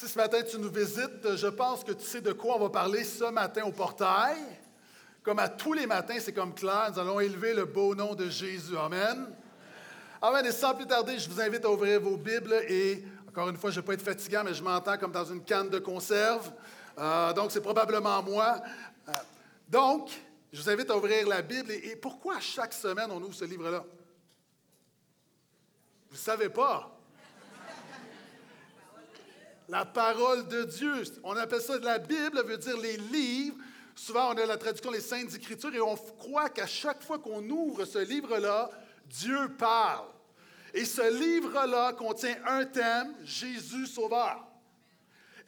Si ce matin tu nous visites, je pense que tu sais de quoi on va parler ce matin au portail. Comme à tous les matins, c'est comme clair, nous allons élever le beau nom de Jésus. Amen. Amen. Et sans plus tarder, je vous invite à ouvrir vos Bibles et, encore une fois, je ne vais pas être fatigant, mais je m'entends comme dans une canne de conserve. Euh, donc, c'est probablement moi. Euh, donc, je vous invite à ouvrir la Bible. Et, et pourquoi chaque semaine on ouvre ce livre-là? Vous ne savez pas. La parole de Dieu. On appelle ça la Bible, veut dire les livres. Souvent, on a la traduction les Saintes Écritures et on croit qu'à chaque fois qu'on ouvre ce livre-là, Dieu parle. Et ce livre-là contient un thème, Jésus Sauveur.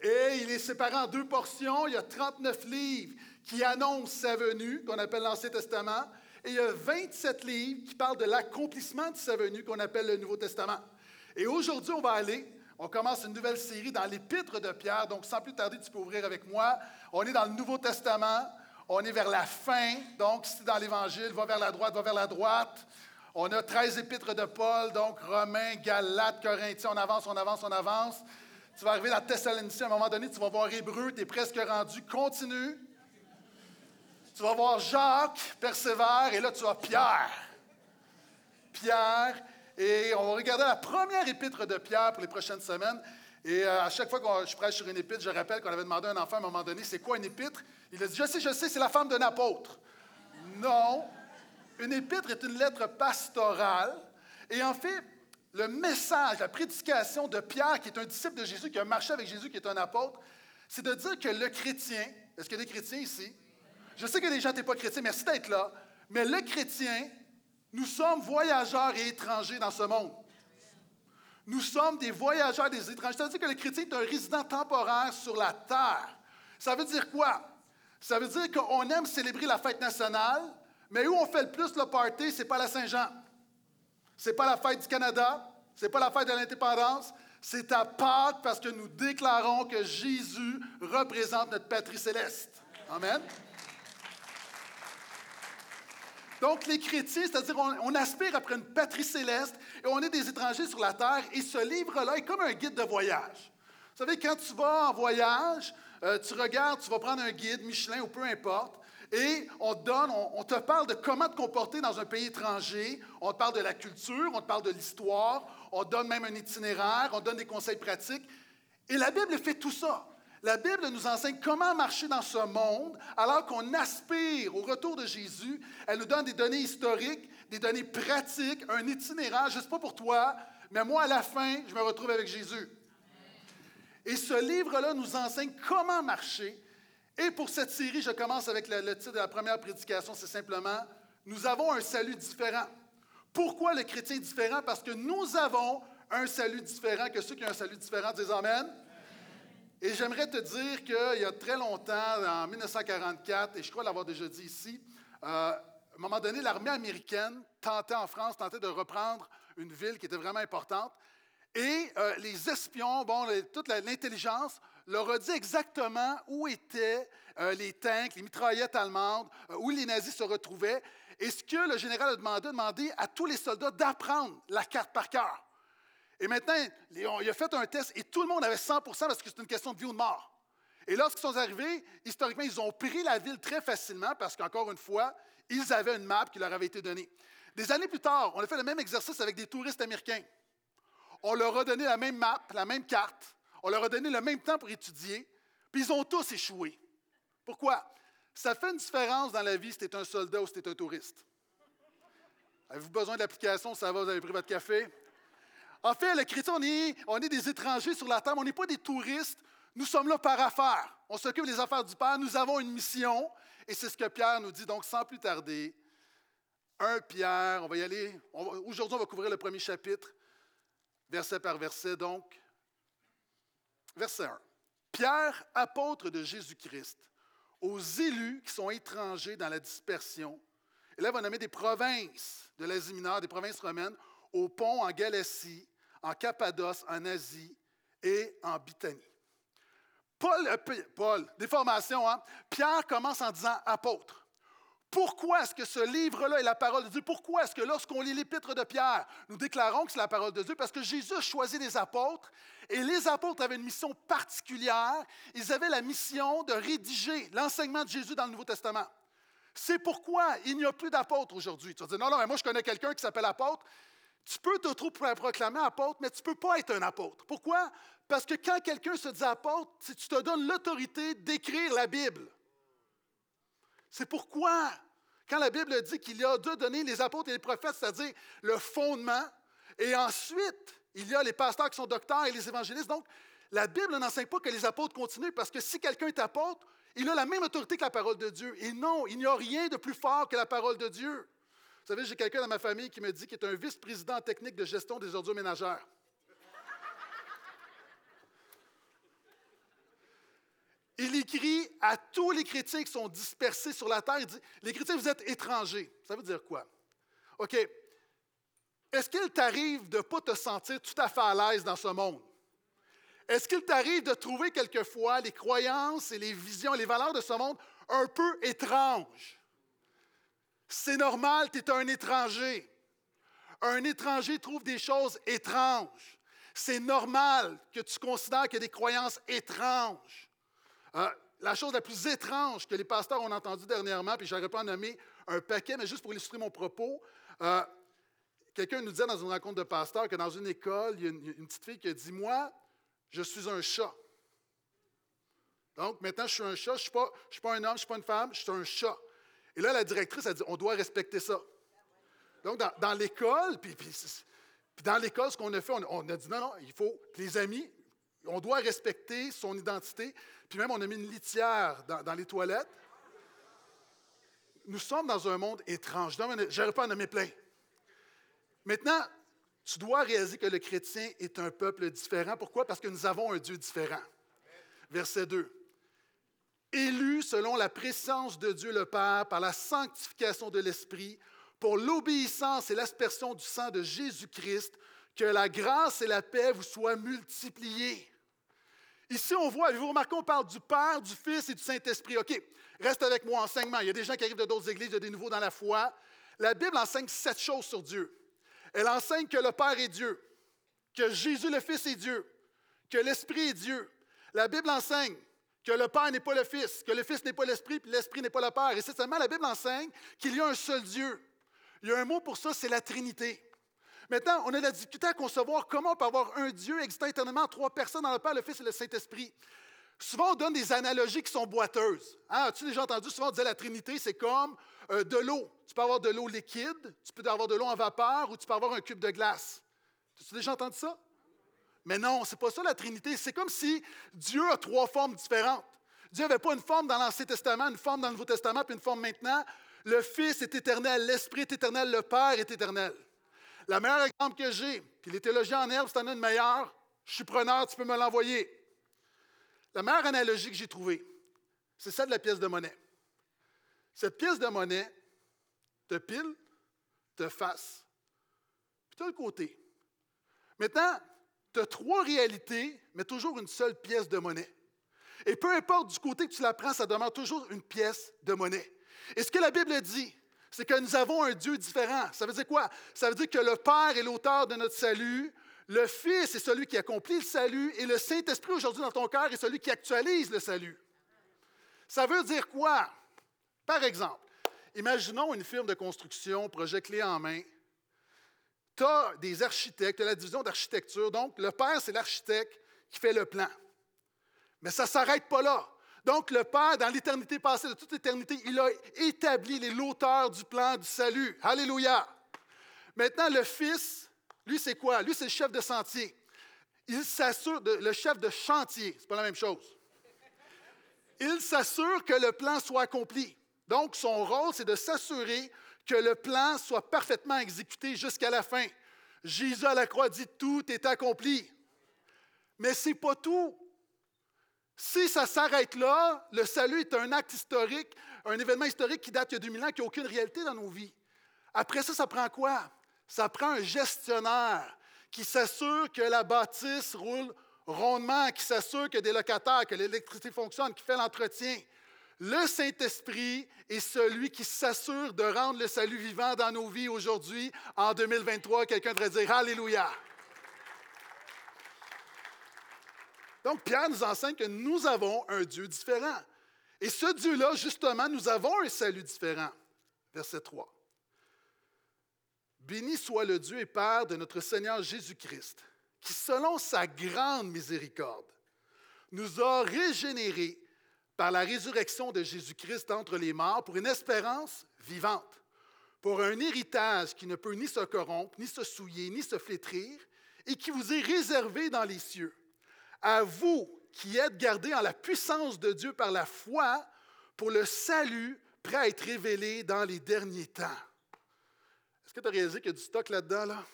Et il est séparé en deux portions. Il y a 39 livres qui annoncent sa venue, qu'on appelle l'Ancien Testament, et il y a 27 livres qui parlent de l'accomplissement de sa venue, qu'on appelle le Nouveau Testament. Et aujourd'hui, on va aller on commence une nouvelle série dans l'Épître de Pierre. Donc, sans plus tarder, tu peux ouvrir avec moi. On est dans le Nouveau Testament. On est vers la fin. Donc, si dans l'Évangile, va vers la droite, va vers la droite. On a 13 épîtres de Paul, donc Romains, Galates, Corinthiens. On avance, on avance, on avance. Tu vas arriver dans Thessaloniciens. À un moment donné, tu vas voir Hébreu. Tu es presque rendu. Continue. Tu vas voir Jacques, persévère. Et là, tu as Pierre. Pierre. Et on va regarder la première épître de Pierre pour les prochaines semaines. Et euh, à chaque fois que je prêche sur une épître, je rappelle qu'on avait demandé à un enfant à un moment donné, c'est quoi une épître? Il a dit, je sais, je sais, c'est la femme d'un apôtre. Non, une épître est une lettre pastorale. Et en fait, le message, la prédication de Pierre, qui est un disciple de Jésus, qui a marché avec Jésus, qui est un apôtre, c'est de dire que le chrétien, est-ce qu'il y a des chrétiens ici? Je sais que les gens n'étaient pas chrétiens, merci d'être là, mais le chrétien nous sommes voyageurs et étrangers dans ce monde. Nous sommes des voyageurs des étrangers. Ça veut dire que le chrétien est un résident temporaire sur la terre. Ça veut dire quoi? Ça veut dire qu'on aime célébrer la fête nationale, mais où on fait le plus le party, ce n'est pas la Saint-Jean. Ce n'est pas la fête du Canada. Ce n'est pas la fête de l'indépendance. C'est à Pâques parce que nous déclarons que Jésus représente notre patrie céleste. Amen. Donc, les chrétiens, c'est-à-dire on, aspire après une patrie céleste et on est des étrangers sur la terre. Et ce livre-là est comme un guide de voyage. Vous savez, quand tu vas en voyage, euh, tu regardes, tu vas prendre un guide, Michelin ou peu importe, et on te donne, on, te parle de comment te comporter dans un pays étranger, on te parle de la culture, on te parle de l'histoire, on donne même un itinéraire, on donne des conseils pratiques. Et la Bible fait tout ça. La Bible nous enseigne comment marcher dans ce monde alors qu'on aspire au retour de Jésus. Elle nous donne des données historiques, des données pratiques, un itinéraire. Je ne sais pas pour toi, mais moi, à la fin, je me retrouve avec Jésus. Et ce livre-là nous enseigne comment marcher. Et pour cette série, je commence avec le, titre de la première prédication, c'est simplement Nous avons un salut différent. Pourquoi le chrétien est différent? Parce que nous avons un salut différent que ceux qui ont un salut différent disent Amen. Et j'aimerais te dire qu'il y a très longtemps, en 1944, et je crois l'avoir déjà dit ici, euh, à un moment donné, l'armée américaine tentait en France, de reprendre une ville qui était vraiment importante. Et euh, les espions, bon, toute l'intelligence leur a dit exactement où étaient euh, les tanks, les mitraillettes allemandes, où les nazis se retrouvaient. Et ce que le général a demandé, a demandé à tous les soldats d'apprendre la carte par cœur. Et maintenant, il a fait un test et tout le monde avait 100% parce que c'est une question de vie ou de mort. Et lorsqu'ils sont arrivés, historiquement, ils ont pris la ville très facilement parce qu'encore une fois, ils avaient une map qui leur avait été donnée. Des années plus tard, on a fait le même exercice avec des touristes américains. On leur a donné la même map, la même carte, on leur a donné le même temps pour étudier, puis ils ont tous échoué. Pourquoi? Ça fait une différence dans la vie si tu es un soldat ou si tu es un touriste. Avez-vous besoin d'application? Ça va, vous avez pris votre café? En fait, le chrétien, on est, des étrangers sur la terre, on n'est pas des touristes. Nous sommes là par affaires. On s'occupe des affaires du Père. Nous avons une mission. Et c'est ce que Pierre nous dit. Donc, sans plus tarder, un Pierre, on va y aller. Aujourd'hui, on va couvrir le premier chapitre, verset par verset. Donc, verset 1. Pierre, apôtre de Jésus-Christ, aux élus qui sont étrangers dans la dispersion. Et là, on va nommer des provinces de l'Asie mineure, des provinces romaines, au pont en Galatie, en Cappadoce, en Asie et en Bithynie. Paul, euh, Paul, des hein? Pierre commence en disant apôtre. Pourquoi est-ce que ce livre-là est la parole de Dieu? Pourquoi est-ce que lorsqu'on lit l'épître de Pierre, nous déclarons que c'est la parole de Dieu? Parce que Jésus a choisi des apôtres et les apôtres avaient une mission particulière. Ils avaient la mission de rédiger l'enseignement de Jésus dans le Nouveau Testament. C'est pourquoi il n'y a plus d'apôtres aujourd'hui. Tu vas dire, non, non, mais moi je connais quelqu'un qui s'appelle apôtre. Tu peux te trouver proclamer apôtre, mais tu ne peux pas être un apôtre. Pourquoi? Parce que quand quelqu'un se dit apôtre, tu te donnes l'autorité d'écrire la Bible. C'est pourquoi, quand la Bible dit qu'il y a deux données, les apôtres et les prophètes, c'est-à-dire le fondement, et ensuite, il y a les pasteurs qui sont docteurs et les évangélistes. Donc, la Bible n'enseigne pas que les apôtres continuent, parce que si quelqu'un est apôtre, il a la même autorité que la parole de Dieu. Et non, il n'y a rien de plus fort que la parole de Dieu. Vous savez, j'ai quelqu'un dans ma famille qui me dit qu'il est un vice-président technique de gestion des ordures ménagères. Il écrit à tous les chrétiens qui sont dispersés sur la terre, il dit, les chrétiens, vous êtes étrangers. Ça veut dire quoi? OK. Est-ce qu'il t'arrive de ne pas te sentir tout à fait à l'aise dans ce monde? Est-ce qu'il t'arrive de trouver quelquefois les croyances et les visions, les valeurs de ce monde un peu étranges? C'est normal, tu es un étranger. Un étranger trouve des choses étranges. C'est normal que tu considères qu'il y a des croyances étranges. Euh, la chose la plus étrange que les pasteurs ont entendue dernièrement, puis je n'aurais pas nommé un paquet, mais juste pour illustrer mon propos, euh, quelqu'un nous disait dans une rencontre de pasteurs que dans une école, il y a une, petite fille qui a dit Moi, je suis un chat. Donc, maintenant, je suis un chat, je ne suis, pas un homme, je ne suis pas une femme, je suis un chat. Et là, la directrice a dit On doit respecter ça. Donc, dans, l'école, puis, dans l'école, ce qu'on a fait, on, a dit non, non, il faut, les amis, on doit respecter son identité. Puis même, on a mis une litière dans, les toilettes. Nous sommes dans un monde étrange. Je n'arrive pas à nommer plein. Maintenant, tu dois réaliser que le chrétien est un peuple différent. Pourquoi? Parce que nous avons un Dieu différent. Verset 2. Élu selon la présence de Dieu le Père par la sanctification de l'Esprit, pour l'obéissance et l'aspersion du sang de Jésus-Christ, que la grâce et la paix vous soient multipliées. Ici, on voit, vous remarquez, on parle du Père, du Fils et du Saint-Esprit. OK, reste avec moi, enseignement. Il y a des gens qui arrivent de d'autres églises, il y a des nouveaux dans la foi. La Bible enseigne sept choses sur Dieu. Elle enseigne que le Père est Dieu, que Jésus le Fils est Dieu, que l'Esprit est Dieu. La Bible enseigne que le Père n'est pas le Fils, que le Fils n'est pas l'Esprit, puis l'Esprit n'est pas le Père. Et c'est seulement la Bible enseigne qu'il y a un seul Dieu. Il y a un mot pour ça, c'est la Trinité. Maintenant, on a la difficulté à concevoir comment on peut avoir un Dieu existant éternellement, trois personnes dans le Père, le Fils et le Saint-Esprit. Souvent, on donne des analogies qui sont boiteuses. Hein, as-tu déjà entendu? Souvent, on disait la Trinité, c'est comme euh, de l'eau. Tu peux avoir de l'eau liquide, tu peux avoir de l'eau en vapeur ou tu peux avoir un cube de glace. As-tu déjà entendu ça? Mais non, c'est pas ça la Trinité. C'est comme si Dieu a trois formes différentes. Dieu n'avait pas une forme dans l'Ancien Testament, une forme dans le Nouveau Testament, puis une forme maintenant. Le Fils est éternel, l'Esprit est éternel, le Père est éternel. Le meilleur exemple que j'ai, puis les théologiens en herbe, si en as une meilleure, je suis preneur, tu peux me l'envoyer. La meilleure analogie que j'ai trouvée, c'est celle de la pièce de monnaie. Cette pièce de monnaie te pile, te face, puis tu as le côté. Maintenant, tu as trois réalités, mais toujours une seule pièce de monnaie. Et peu importe du côté que tu la prends, ça demeure toujours une pièce de monnaie. Et ce que la Bible dit, c'est que nous avons un Dieu différent. Ça veut dire quoi? Ça veut dire que le Père est l'auteur de notre salut, le Fils est celui qui accomplit le salut, et le Saint-Esprit aujourd'hui dans ton cœur est celui qui actualise le salut. Ça veut dire quoi? Par exemple, imaginons une firme de construction, projet clé en main. Tu as des architectes, tu as la division d'architecture. Donc, le Père, c'est l'architecte qui fait le plan. Mais ça ne s'arrête pas là. Donc, le Père, dans l'éternité passée, de toute l'éternité, il a établi l'auteur du plan du salut. Alléluia. Maintenant, le Fils, lui, c'est quoi? Lui, c'est le chef de sentier. Il s'assure, le chef de chantier, c'est pas la même chose. Il s'assure que le plan soit accompli. Donc, son rôle, c'est de s'assurer que le plan soit parfaitement exécuté jusqu'à la fin. Jésus à la croix dit tout est accompli. Mais ce n'est pas tout. Si ça s'arrête là, le salut est un acte historique, un événement historique qui date il y a 2000 ans, qui n'a aucune réalité dans nos vies. Après ça, ça prend quoi? Ça prend un gestionnaire qui s'assure que la bâtisse roule rondement, qui s'assure que des locataires, que l'électricité fonctionne, qui fait l'entretien. Le Saint-Esprit est celui qui s'assure de rendre le salut vivant dans nos vies aujourd'hui, en 2023. Quelqu'un devrait dire Alléluia. Donc, Pierre nous enseigne que nous avons un Dieu différent. Et ce Dieu-là, justement, nous avons un salut différent. Verset 3. Béni soit le Dieu et Père de notre Seigneur Jésus-Christ, qui, selon sa grande miséricorde, nous a régénérés par la résurrection de Jésus-Christ entre les morts pour une espérance vivante, pour un héritage qui ne peut ni se corrompre, ni se souiller, ni se flétrir, et qui vous est réservé dans les cieux. À vous qui êtes gardés en la puissance de Dieu par la foi pour le salut prêt à être révélé dans les derniers temps. Est-ce que tu as réalisé qu'il y a du stock là-dedans? Là?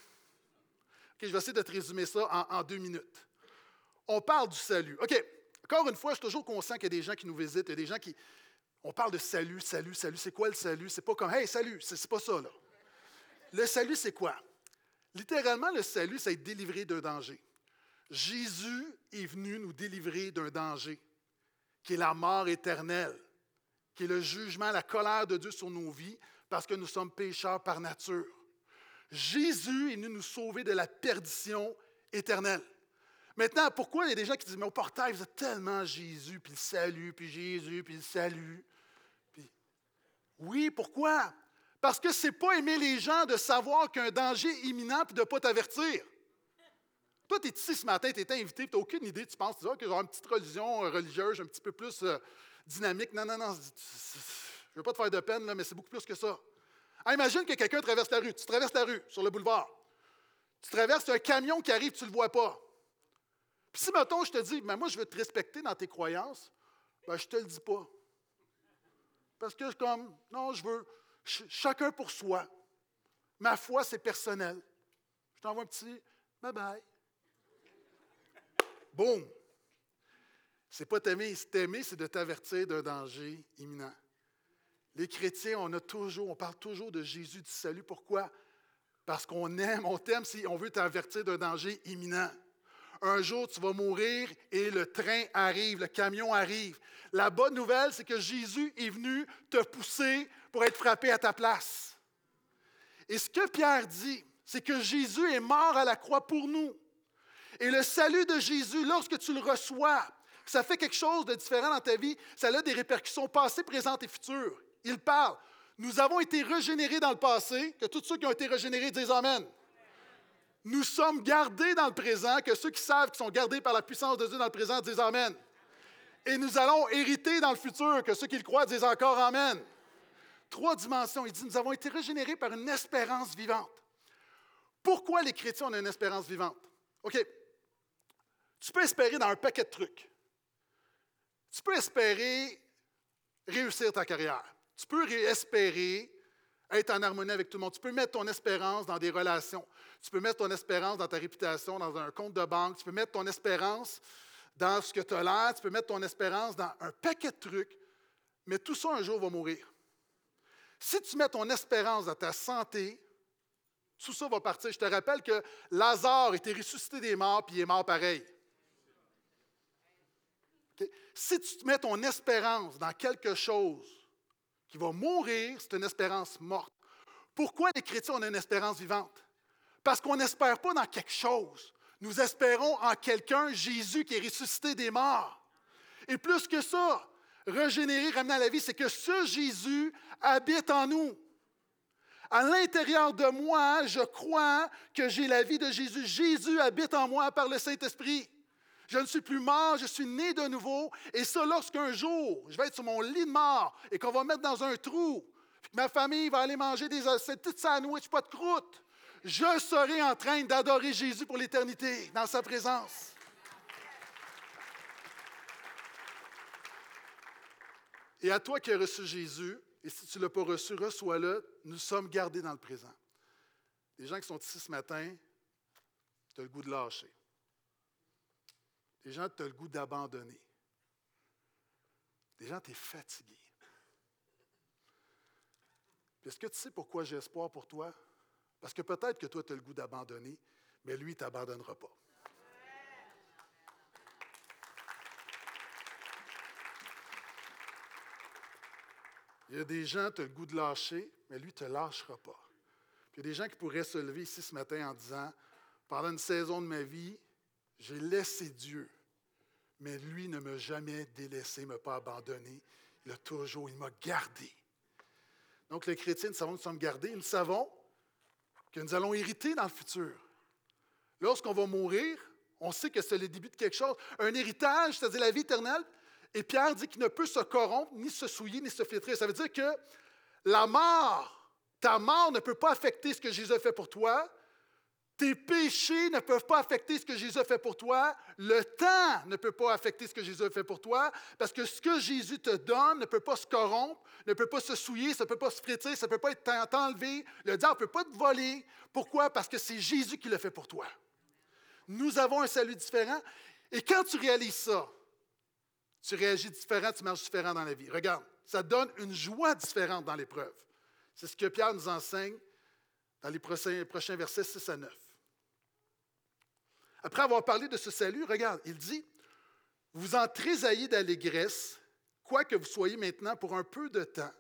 je vais essayer de te résumer ça en, en deux minutes. On parle du salut. OK, encore une fois, je suis toujours conscient qu'il y a des gens qui nous visitent, il y a des gens qui. On parle de salut, salut, salut. C'est quoi le salut? C'est pas comme Hey, salut, c'est pas ça, là. Le salut, c'est quoi? Littéralement, le salut, c'est être délivré d'un danger. Jésus est venu nous délivrer d'un danger, qui est la mort éternelle, qui est le jugement, la colère de Dieu sur nos vies, parce que nous sommes pécheurs par nature. Jésus est venu nous sauver de la perdition éternelle. Maintenant, pourquoi il y a des gens qui disent, mais au portail, vous êtes tellement Jésus, puis le salut, puis Jésus, puis le salut? Oui, pourquoi? Parce que ce n'est pas aimer les gens de savoir qu'un danger imminent puis de ne pas t'avertir. Toi, tu es ici ce matin, tu es invité, tu n'as aucune idée, tu penses, que j'aurai une petite religion euh, religieuse un petit peu plus euh, dynamique. Non, non, non, je ne veux pas te faire de peine, là, mais c'est beaucoup plus que ça. Ah, imagine que quelqu'un traverse la rue. Tu traverses la rue sur le boulevard. Tu traverses un camion qui arrive, tu ne le vois pas. Si, mettons, je te dis, mais moi, je veux te respecter dans tes croyances, ben, je ne te le dis pas. Parce que, comme, non, je veux chacun pour soi. Ma foi, c'est personnel. Je t'envoie un petit bye-bye. Boum! C'est pas t'aimer, t'aimer, c'est de t'avertir d'un danger imminent. Les chrétiens, on a toujours, on parle toujours de Jésus du salut. Pourquoi? Parce qu'on aime, on t'aime si on veut t'avertir d'un danger imminent. Un jour, tu vas mourir et le train arrive, le camion arrive. La bonne nouvelle, c'est que Jésus est venu te pousser pour être frappé à ta place. Et ce que Pierre dit, c'est que Jésus est mort à la croix pour nous. Et le salut de Jésus, lorsque tu le reçois, ça fait quelque chose de différent dans ta vie, ça a des répercussions passées, présentes et futures. Il parle. Nous avons été régénérés dans le passé, que tous ceux qui ont été régénérés disent Amen. Nous sommes gardés dans le présent, que ceux qui savent qu'ils sont gardés par la puissance de Dieu dans le présent disent Amen. Et nous allons hériter dans le futur, que ceux qui le croient disent encore Amen. Trois dimensions. Il dit Nous avons été régénérés par une espérance vivante. Pourquoi les chrétiens ont une espérance vivante? OK. Tu peux espérer dans un paquet de trucs. Tu peux espérer réussir ta carrière. Tu peux espérer être en harmonie avec tout le monde. Tu peux mettre ton espérance dans des relations. Tu peux mettre ton espérance dans ta réputation, dans un compte de banque. Tu peux mettre ton espérance dans ce que tu as l'air. Tu peux mettre ton espérance dans un paquet de trucs. Mais tout ça, un jour, va mourir. Si tu mets ton espérance dans ta santé, tout ça va partir. Je te rappelle que Lazare était ressuscité des morts, puis il est mort pareil. Si tu mets ton espérance dans quelque chose qui va mourir, c'est une espérance morte. Pourquoi les chrétiens ont une espérance vivante? Parce qu'on n'espère pas dans quelque chose. Nous espérons en quelqu'un, Jésus, qui est ressuscité des morts. Et plus que ça, régénérer, ramener à la vie, c'est que ce Jésus habite en nous. À l'intérieur de moi, je crois que j'ai la vie de Jésus. Jésus habite en moi par le Saint-Esprit. Je ne suis plus mort, je suis né de nouveau. Et ça, lorsqu'un jour, je vais être sur mon lit de mort et qu'on va me mettre dans un trou, que ma famille va aller manger des petites sandwichs, pas de croûte, je serai en train d'adorer Jésus pour l'éternité dans sa présence. Et à toi qui as reçu Jésus, et si tu ne l'as pas reçu, reçois-le, nous sommes gardés dans le présent. Les gens qui sont ici ce matin, tu as le goût de lâcher. Les gens, tu as le goût d'abandonner. Les gens, tu es fatigué. Est-ce que tu sais pourquoi j'ai espoir pour toi? Parce que peut-être que toi, tu as le goût d'abandonner, mais lui, il ne t'abandonnera pas. Il y a des gens, tu as le goût de lâcher, mais lui, ne te lâchera pas. Puis il y a des gens qui pourraient se lever ici ce matin en disant Pendant une saison de ma vie, j'ai laissé Dieu, mais lui ne m'a jamais délaissé, ne m'a pas abandonné. Il a toujours, il m'a gardé. Donc, les chrétiens, nous savons que nous sommes gardés. Nous savons que nous allons hériter dans le futur. Lorsqu'on va mourir, on sait que c'est le début de quelque chose. Un héritage, c'est-à-dire la vie éternelle. Et Pierre dit qu'il ne peut se corrompre, ni se souiller, ni se filtrer. Ça veut dire que la mort, ta mort ne peut pas affecter ce que Jésus a fait pour toi. Tes péchés ne peuvent pas affecter ce que Jésus a fait pour toi. Le temps ne peut pas affecter ce que Jésus a fait pour toi. Parce que ce que Jésus te donne ne peut pas se corrompre, ne peut pas se souiller, ça ne peut pas se frétiller, ça ne peut pas être enlevé. Le diable ne peut pas te voler. Pourquoi? Parce que c'est Jésus qui le fait pour toi. Nous avons un salut différent. Et quand tu réalises ça, tu réagis différent, tu marches différent dans la vie. Regarde, ça donne une joie différente dans l'épreuve. C'est ce que Pierre nous enseigne dans les prochains versets 6 à 9. Après avoir parlé de ce salut, regarde, il dit, vous en trésaillez d'allégresse, quoique vous soyez maintenant pour un peu de temps,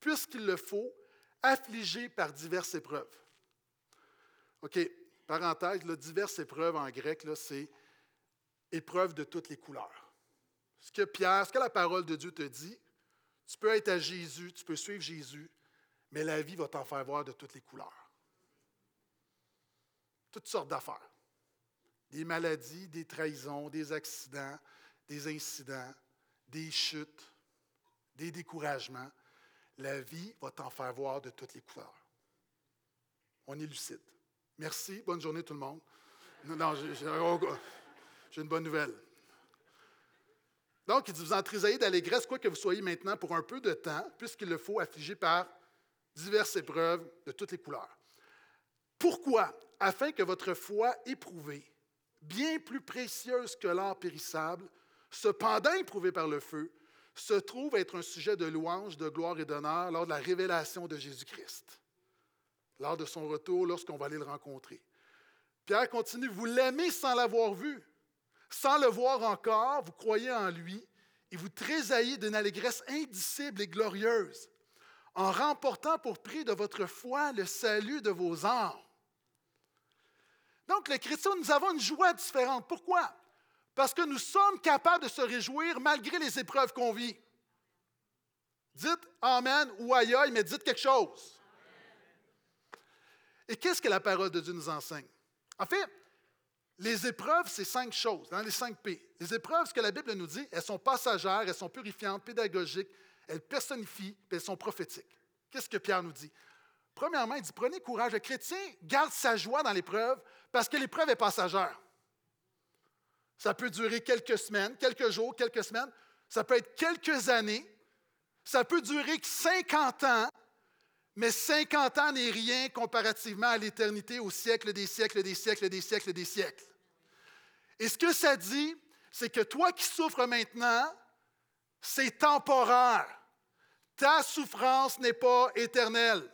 puisqu'il le faut, affligé par diverses épreuves. OK, parenthèse, là, diverses épreuves en grec, c'est épreuves de toutes les couleurs. Ce que Pierre, ce que la parole de Dieu te dit, tu peux être à Jésus, tu peux suivre Jésus, mais la vie va t'en faire voir de toutes les couleurs. Toutes sortes d'affaires des maladies, des trahisons, des accidents, des incidents, des chutes, des découragements. La vie va t'en faire voir de toutes les couleurs. On est lucide. Merci. Bonne journée tout le monde. Non, j'ai une bonne nouvelle. Donc, il dit, vous en d'allégresse, quoi que vous soyez maintenant pour un peu de temps, puisqu'il le faut affliger par diverses épreuves de toutes les couleurs. Pourquoi? Afin que votre foi éprouvée, bien plus précieuse que l'or périssable, cependant éprouvée par le feu, se trouve être un sujet de louange, de gloire et d'honneur lors de la révélation de Jésus-Christ, lors de son retour, lorsqu'on va aller le rencontrer. Pierre continue, vous l'aimez sans l'avoir vu, sans le voir encore, vous croyez en lui et vous trésaillez d'une allégresse indicible et glorieuse, en remportant pour prix de votre foi le salut de vos âmes. Donc, les chrétiens, nous avons une joie différente. Pourquoi? Parce que nous sommes capables de se réjouir malgré les épreuves qu'on vit. Dites Amen ou aïe mais dites quelque chose. Et qu'est-ce que la parole de Dieu nous enseigne? En fait, les épreuves, c'est cinq choses, dans les cinq P. Les épreuves, ce que la Bible nous dit, elles sont passagères, elles sont purifiantes, pédagogiques, elles personnifient, puis elles sont prophétiques. Qu'est-ce que Pierre nous dit? Premièrement, il dit prenez courage. Le chrétien garde sa joie dans l'épreuve parce que l'épreuve est passagère. Ça peut durer quelques semaines, quelques jours, quelques semaines. Ça peut être quelques années. Ça peut durer 50 ans, mais 50 ans n'est rien comparativement à l'éternité, au siècle des siècles, des siècles, des siècles, des siècles. Et ce que ça dit, c'est que toi qui souffres maintenant, c'est temporaire. Ta souffrance n'est pas éternelle.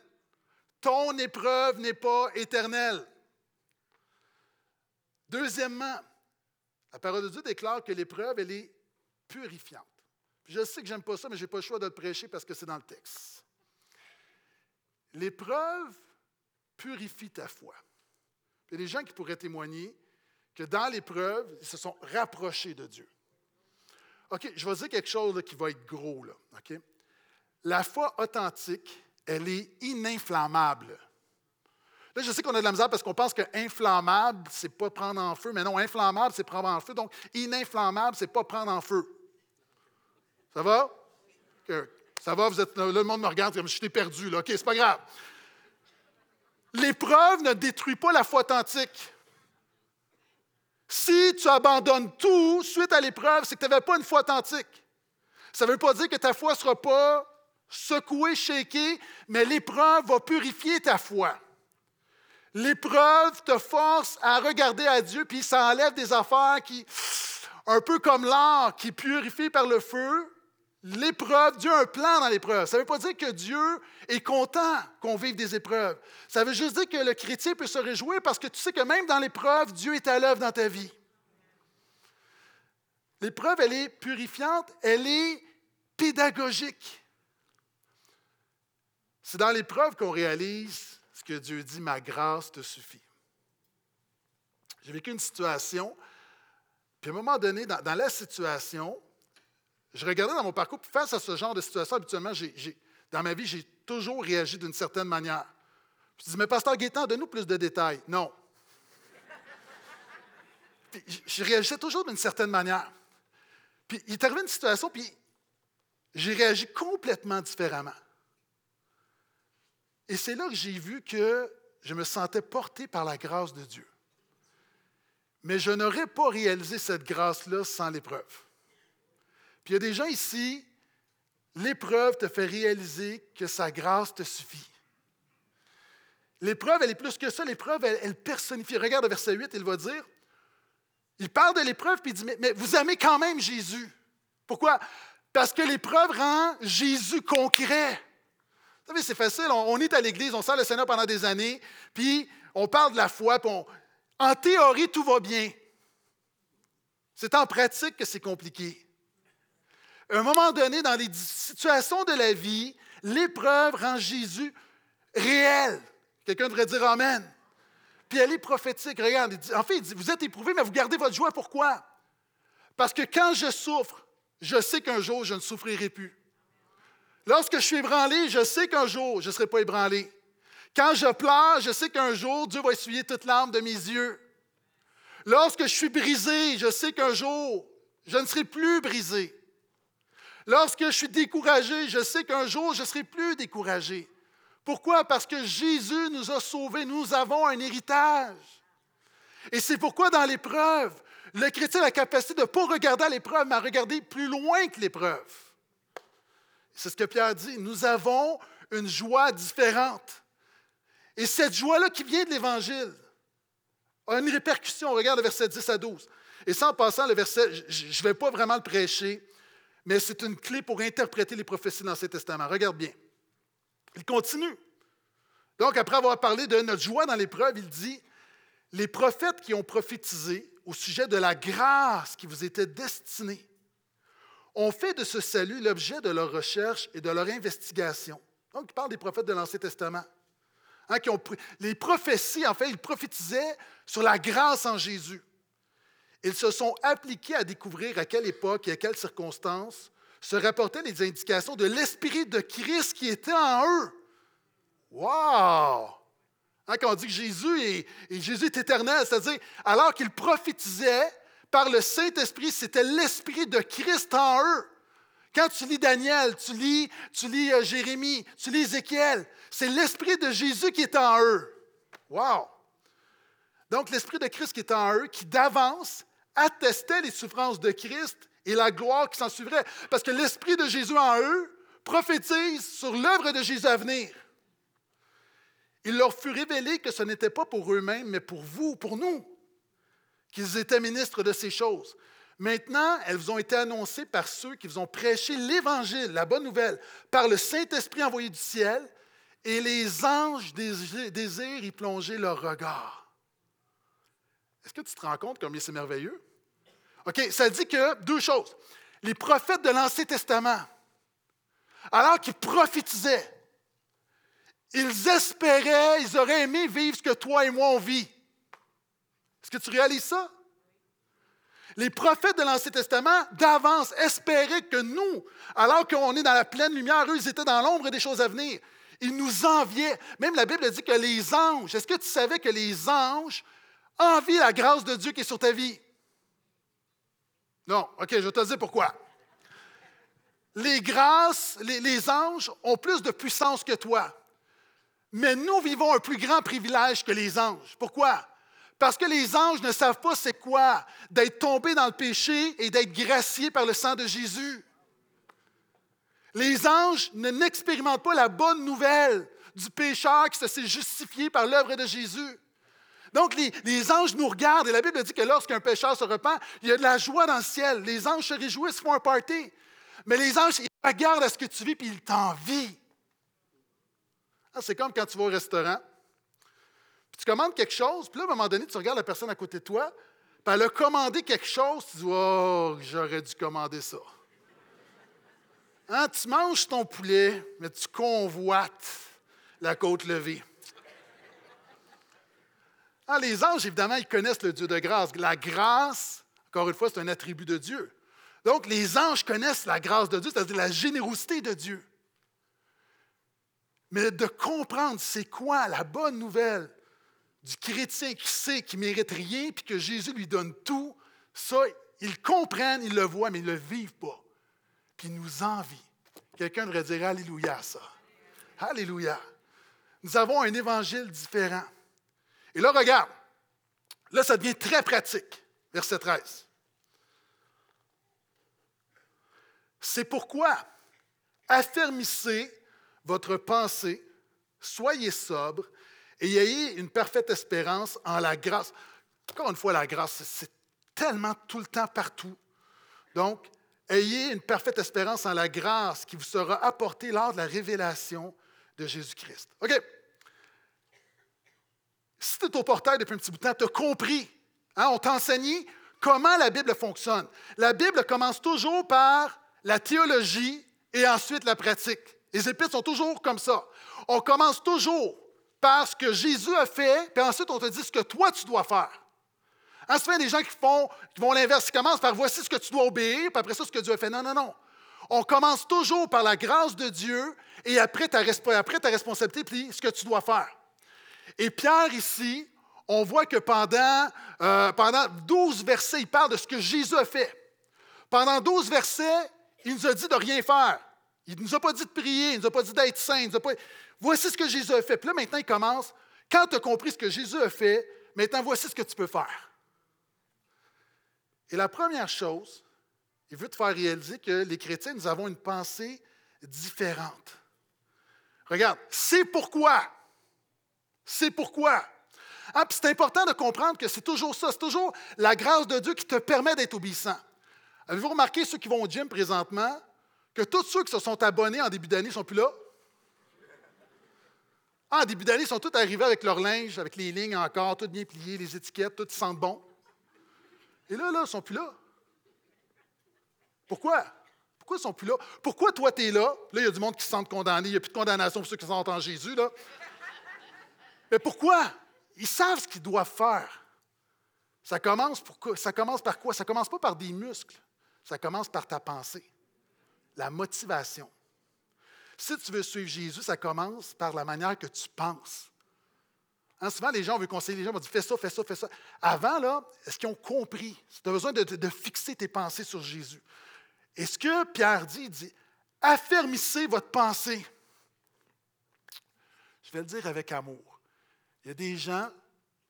Ton épreuve n'est pas éternelle. Deuxièmement, la parole de Dieu déclare que l'épreuve, elle est purifiante. je sais que je n'aime pas ça, mais je n'ai pas le choix de le prêcher parce que c'est dans le texte. L'épreuve purifie ta foi. Il y a des gens qui pourraient témoigner que dans l'épreuve, ils se sont rapprochés de Dieu. OK, je vais dire quelque chose qui va être gros. Là, La foi authentique, elle est ininflammable. Là, je sais qu'on a de la misère parce qu'on pense que inflammable, c'est pas prendre en feu, mais non, inflammable, c'est prendre en feu. Donc, ininflammable, c'est pas prendre en feu. Ça va? Ça va, vous êtes, là, le monde me regarde comme je t'ai perdu, là. OK, c'est pas grave. L'épreuve ne détruit pas la foi authentique. Si tu abandonnes tout suite à l'épreuve, c'est que tu n'avais pas une foi authentique. Ça ne veut pas dire que ta foi ne sera pas secouée, shakée, mais l'épreuve va purifier ta foi. L'épreuve te force à regarder à Dieu, puis ça enlève des affaires qui, un peu comme l'or qui purifie par le feu. L'épreuve, Dieu a un plan dans l'épreuve. Ça ne veut pas dire que Dieu est content qu'on vive des épreuves. Ça veut juste dire que le chrétien peut se réjouir parce que tu sais que même dans l'épreuve, Dieu est à l'œuvre dans ta vie. L'épreuve, elle est purifiante, elle est pédagogique. C'est dans l'épreuve qu'on réalise ce que Dieu dit, ma grâce te suffit. J'ai vécu une situation, puis à un moment donné, dans, la situation, je regardais dans mon parcours, puis face à ce genre de situation, habituellement, dans ma vie, j'ai toujours réagi d'une certaine manière. Je dis, mais pasteur Gaétan, donne-nous plus de détails. Non. je réagissais toujours d'une certaine manière. Puis il est arrivé une situation, puis j'ai réagi complètement différemment. Et c'est là que j'ai vu que je me sentais porté par la grâce de Dieu. Mais je n'aurais pas réalisé cette grâce-là sans l'épreuve. Puis il y a des gens ici, l'épreuve te fait réaliser que sa grâce te suffit. L'épreuve, elle est plus que ça. L'épreuve, elle, personnifie. Regarde le verset 8, il va dire, il parle de l'épreuve, puis il dit, mais, mais vous aimez quand même Jésus. Pourquoi? Parce que l'épreuve rend Jésus concret. Vous savez, c'est facile. On, est à l'Église, on sert le Seigneur pendant des années, puis on parle de la foi, puis en théorie, tout va bien. C'est en pratique que c'est compliqué. À un moment donné, dans les situations de la vie, l'épreuve rend Jésus réel. Quelqu'un devrait dire Amen. Puis elle est prophétique. Regarde, en fait, il dit, vous êtes éprouvés, mais vous gardez votre joie. Pourquoi? Parce que quand je souffre, je sais qu'un jour, je ne souffrirai plus. Lorsque je suis ébranlé, je sais qu'un jour, je ne serai pas ébranlé. Quand je pleure, je sais qu'un jour, Dieu va essuyer toute larme de mes yeux. Lorsque je suis brisé, je sais qu'un jour, je ne serai plus brisé. Lorsque je suis découragé, je sais qu'un jour, je ne serai plus découragé. Pourquoi? Parce que Jésus nous a sauvés, nous avons un héritage. Et c'est pourquoi dans l'épreuve, le chrétien a la capacité de ne pas regarder à l'épreuve, mais à regarder plus loin que l'épreuve. C'est ce que Pierre dit. Nous avons une joie différente. Et cette joie-là qui vient de l'Évangile a une répercussion. Regarde le verset 10 à 12. Et sans passant, le verset, je ne vais pas vraiment le prêcher, mais c'est une clé pour interpréter les prophéties dans ces testaments. Regarde bien. Il continue. Donc, après avoir parlé de notre joie dans l'épreuve, il dit Les prophètes qui ont prophétisé au sujet de la grâce qui vous était destinée ont fait de ce salut l'objet de leur recherche et de leur investigation. Donc, il parle des prophètes de l'Ancien Testament. Hein, les prophéties, en fait, ils prophétisaient sur la grâce en Jésus. Ils se sont appliqués à découvrir à quelle époque et à quelles circonstances se rapportaient les indications de l'Esprit de Christ qui était en eux. Wow! Hein, quand on dit que Jésus est, Jésus est éternel, c'est-à-dire, alors qu'il prophétisait par le Saint-Esprit, c'était l'Esprit de Christ en eux. Quand tu lis Daniel, tu lis, tu lis euh, Jérémie, tu lis Ézéchiel, c'est l'Esprit de Jésus qui est en eux. Wow! Donc, l'Esprit de Christ qui est en eux, qui d'avance attestait les souffrances de Christ et la gloire qui s'en suivrait. Parce que l'Esprit de Jésus en eux prophétise sur l'œuvre de Jésus à venir. Il leur fut révélé que ce n'était pas pour eux-mêmes, mais pour vous, pour nous, qu'ils étaient ministres de ces choses. Maintenant, elles vous ont été annoncées par ceux qui vous ont prêché l'Évangile, la bonne nouvelle, par le Saint-Esprit envoyé du ciel, et les anges désirent y plonger leur regard. Est-ce que tu te rends compte combien c'est merveilleux? OK, ça dit que deux choses. Les prophètes de l'Ancien Testament, alors qu'ils prophétisaient, ils espéraient, ils auraient aimé vivre ce que toi et moi on vit. Est-ce que tu réalises ça? Les prophètes de l'Ancien Testament, d'avance, espéraient que nous, alors qu'on est dans la pleine lumière, eux, ils étaient dans l'ombre des choses à venir. Ils nous enviaient. Même la Bible dit que les anges, est-ce que tu savais que les anges envient la grâce de Dieu qui est sur ta vie? Non, OK, je vais te dire pourquoi. Les grâces, les anges ont plus de puissance que toi. Mais nous vivons un plus grand privilège que les anges. Pourquoi? Parce que les anges ne savent pas c'est quoi d'être tombés dans le péché et d'être graciés par le sang de Jésus. Les anges ne n'expérimentent pas la bonne nouvelle du pécheur qui se s'est justifié par l'œuvre de Jésus. Donc, les, anges nous regardent et la Bible dit que lorsqu'un pécheur se repent, il y a de la joie dans le ciel. Les anges se réjouissent, font un party. Mais les anges, ils regardent à ce que tu vis puis ils t'envient. Ah, c'est comme quand tu vas au restaurant, tu commandes quelque chose, puis là, à un moment donné, tu regardes la personne à côté de toi, puis elle a commandé quelque chose, tu dis Oh, j'aurais dû commander ça. Hein, tu manges ton poulet, mais tu convoites la côte levée. Ah, les anges, évidemment, ils connaissent le Dieu de grâce. La grâce, encore une fois, c'est un attribut de Dieu. Donc, les anges connaissent la grâce de Dieu, c'est-à-dire la générosité de Dieu. Mais de comprendre c'est quoi la bonne nouvelle du chrétien qui sait qu'il ne mérite rien, puis que Jésus lui donne tout, ça, ils comprennent, ils le voient, mais ils ne le vivent pas. Puis ils nous envient. Quelqu'un devrait dire Alléluia à ça. Alléluia. Nous avons un évangile différent. Et là, regarde. Là, ça devient très pratique. Verset 13. C'est pourquoi affermissez votre pensée, soyez sobre et ayez une parfaite espérance en la grâce. Encore une fois, la grâce, c'est tellement tout le temps partout. Donc, ayez une parfaite espérance en la grâce qui vous sera apportée lors de la révélation de Jésus-Christ. OK? Si tu es au portail depuis un petit bout de temps, tu as compris. Hein, on t'a enseigné comment la Bible fonctionne. La Bible commence toujours par la théologie et ensuite la pratique. Les épîtres sont toujours comme ça. On commence toujours par ce que Jésus a fait, puis ensuite on te dit ce que toi tu dois faire. En ce moment, des gens qui font, qui vont l'inverse, ils commencent par voici ce que tu dois obéir, puis après ça, ce que Dieu a fait. Non, non, non. On commence toujours par la grâce de Dieu et après ta, après ta responsabilité, puis ce que tu dois faire. Et Pierre, ici, on voit que pendant, euh, pendant 12 versets, il parle de ce que Jésus a fait. Pendant 12 versets, il nous a dit de rien faire. Il ne nous a pas dit de prier, il ne nous a pas dit d'être saint. Pas... Voici ce que Jésus a fait. Puis là, maintenant, il commence. Quand tu as compris ce que Jésus a fait, maintenant, voici ce que tu peux faire. Et la première chose, il veut te faire réaliser que les chrétiens, nous avons une pensée différente. Regarde, c'est pourquoi? C'est pourquoi? Ah, c'est important de comprendre que c'est toujours ça, c'est toujours la grâce de Dieu qui te permet d'être obéissant. Avez-vous remarqué, ceux qui vont au gym présentement, que tous ceux qui se sont abonnés en début d'année ne sont plus là? Ah, en début d'année, ils sont tous arrivés avec leur linge, avec les lignes encore, tout bien plié, les étiquettes, tout sentent bon. Et là, là, ils ne sont plus là. Pourquoi? Pourquoi ils ne sont plus là? Pourquoi toi, tu es là? Là, il y a du monde qui se sent condamné. Il n'y a plus de condamnation pour ceux qui sont en Jésus. Là. Mais pourquoi? Ils savent ce qu'ils doivent faire. Ça commence, pour, ça commence par quoi? Ça commence pas par des muscles. Ça commence par ta pensée, la motivation. Si tu veux suivre Jésus, ça commence par la manière que tu penses. Hein, souvent, les gens veulent conseiller les gens, vont dire fais ça, fais ça, fais ça. Avant, là, est-ce qu'ils ont compris? Tu as besoin de, fixer tes pensées sur Jésus. Et ce que Pierre dit, il dit affermissez votre pensée? Je vais le dire avec amour. Il y a des gens,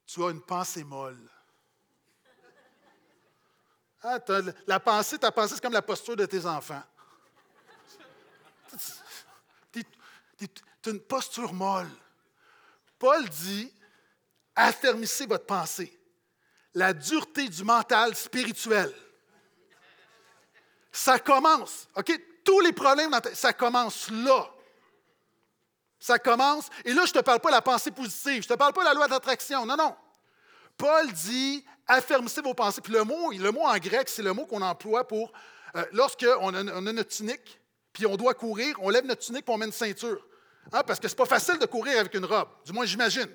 tu as une pensée molle. Ah, la pensée, ta pensée, c'est comme la posture de tes enfants. Tu as une posture molle. Paul dit affermissez votre pensée. La dureté du mental spirituel. Ça commence, OK? Tous les problèmes, ça commence là. Ça commence, et là, je ne te parle pas de la pensée positive, je ne te parle pas de la loi d'attraction, non, non. Paul dit affermissez vos pensées. Puis le mot, le mot en grec, c'est le mot qu'on emploie pour euh, lorsqu'on a, a notre tunique, puis on doit courir, on lève notre tunique et on met une ceinture. Hein, parce que ce n'est pas facile de courir avec une robe, du moins j'imagine.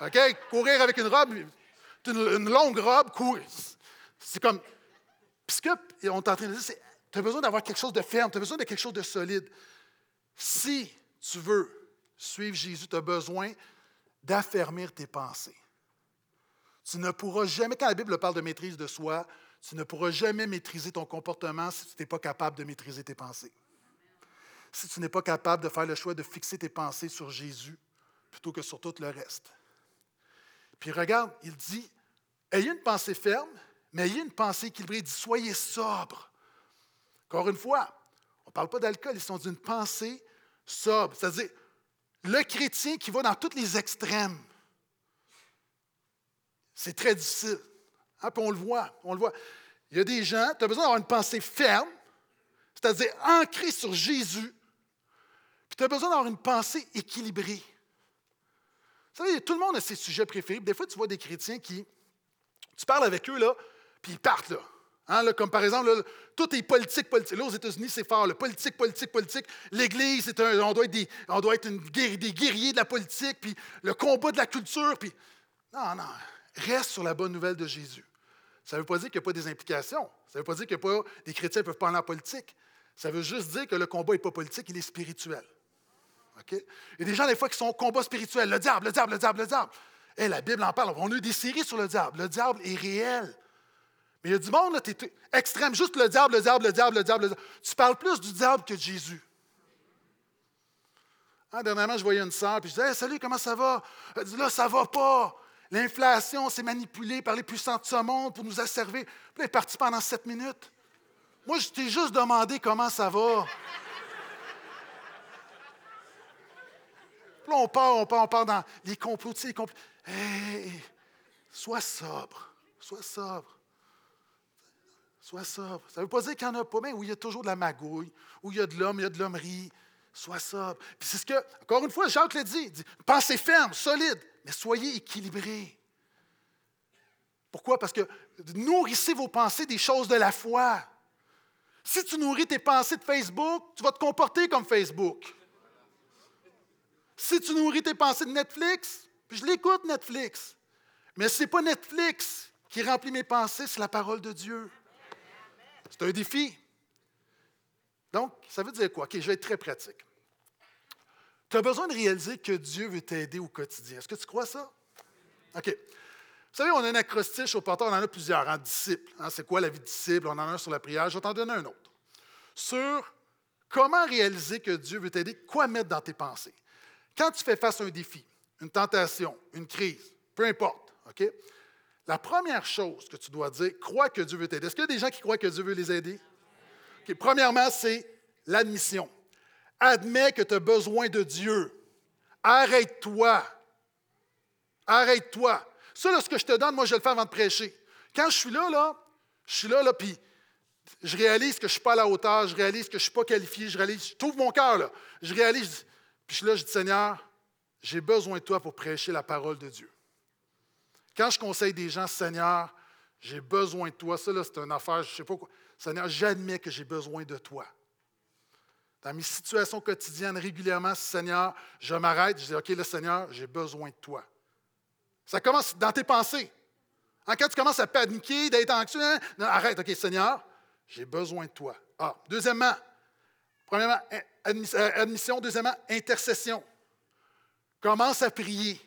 OK? Courir avec une robe, une, longue robe, courir. C'est comme. Puis ce qu'on est en dire, c'est tu as besoin d'avoir quelque chose de ferme, tu as besoin de quelque chose de solide. Si tu veux suivre Jésus, tu as besoin d'affermir tes pensées. Tu ne pourras jamais, quand la Bible parle de maîtrise de soi, tu ne pourras jamais maîtriser ton comportement si tu n'es pas capable de maîtriser tes pensées. Si tu n'es pas capable de faire le choix de fixer tes pensées sur Jésus plutôt que sur tout le reste. Puis regarde, il dit, ayez une pensée ferme, mais ayez une pensée équilibrée. Il dit, soyez sobre. Encore une fois, on ne parle pas d'alcool, ils sont d'une pensée sobre. C'est-à-dire, le chrétien qui va dans tous les extrêmes, c'est très difficile. Hein, puis on le voit, on le voit. Il y a des gens, tu as besoin d'avoir une pensée ferme, c'est-à-dire ancrée sur Jésus, puis tu as besoin d'avoir une pensée équilibrée. Vous savez, tout le monde a ses sujets préférés. Des fois, tu vois des chrétiens qui, tu parles avec eux, là, puis ils partent, là. Hein, comme par exemple, tout est politique, politique. Là, aux États-Unis, c'est fort. Le politique, politique, politique. L'Église, on, doit être, des, on doit être une, des guerriers de la politique, puis le combat de la culture. Puis... Non, non. Reste sur la bonne nouvelle de Jésus. Ça ne veut pas dire qu'il n'y a pas des implications. Ça ne veut pas dire que pas, des chrétiens ne peuvent pas aller en politique. Ça veut juste dire que le combat n'est pas politique, il est spirituel. Il y a des gens, des fois, qui sont au combat spirituel. Le diable, le diable, le diable, le diable. Et eh, la Bible en parle. On a eu des séries sur le diable. Le diable est réel. Mais il y a du monde, tu es extrême, juste le diable, le diable, le diable, le diable, le diable. Tu parles plus du diable que de Jésus. Hein, dernièrement, je voyais une sœur, puis je disais Salut, comment ça va Elle dit Là, ça va pas. L'inflation, s'est manipulée par les puissants de ce monde pour nous asservir. Puis elle est partie pendant sept minutes. Moi, je t'ai juste demandé comment ça va. Là, on part, on part, on part dans les complots, les complots. Hé, sois sobre, sois sobre. Sois sobre. Ça ne veut pas dire qu'il n'y en a pas, mais où il y a toujours de la magouille, où il y a de l'homme, il y a de l'hommerie. Sois sobre. Puis c'est ce que, encore une fois, Jacques le dit, pensez ferme, solide, mais soyez équilibrés. Pourquoi? Parce que nourrissez vos pensées des choses de la foi. Si tu nourris tes pensées de Facebook, tu vas te comporter comme Facebook. Si tu nourris tes pensées de Netflix, puis je l'écoute, Netflix. Mais ce n'est pas Netflix qui remplit mes pensées, c'est la parole de Dieu. C'est un défi. Donc, ça veut dire quoi? OK, je vais être très pratique. Tu as besoin de réaliser que Dieu veut t'aider au quotidien. Est-ce que tu crois ça? OK. Vous savez, on a un acrostiche au porteur, on en a plusieurs, en disciple. Hein, c'est quoi la vie de disciple? On en a un sur la prière. Je vais t'en donner un autre. Sur comment réaliser que Dieu veut t'aider, quoi mettre dans tes pensées. Quand tu fais face à un défi, une tentation, une crise, peu importe, OK? La première chose que tu dois dire, crois que Dieu veut t'aider. Est-ce qu'il y a des gens qui croient que Dieu veut les aider? Premièrement, c'est l'admission. Admets que tu as besoin de Dieu. Arrête-toi. Arrête-toi. Ça, là, ce que je te donne, moi, je le fais avant de prêcher. Quand je suis là, je suis là, là, puis je réalise que je ne suis pas à la hauteur, je réalise que je ne suis pas qualifié, je réalise, je trouve mon cœur, là. Je réalise, puis je suis là, je dis, Seigneur, j'ai besoin de toi pour prêcher la parole de Dieu. Quand je conseille des gens, Seigneur, j'ai besoin de toi, ça, là, c'est une affaire, je ne sais pas quoi. Seigneur, j'admets que j'ai besoin de toi. Dans mes situations quotidiennes, régulièrement, Seigneur, je m'arrête, je dis, OK, là, Seigneur, j'ai besoin de toi. Ça commence dans tes pensées. Hein, quand tu commences à paniquer, d'être anxieux, hein, arrête, OK, Seigneur, j'ai besoin de toi. Ah, deuxièmement, premièrement, euh, admission. Deuxièmement, intercession. Commence à prier.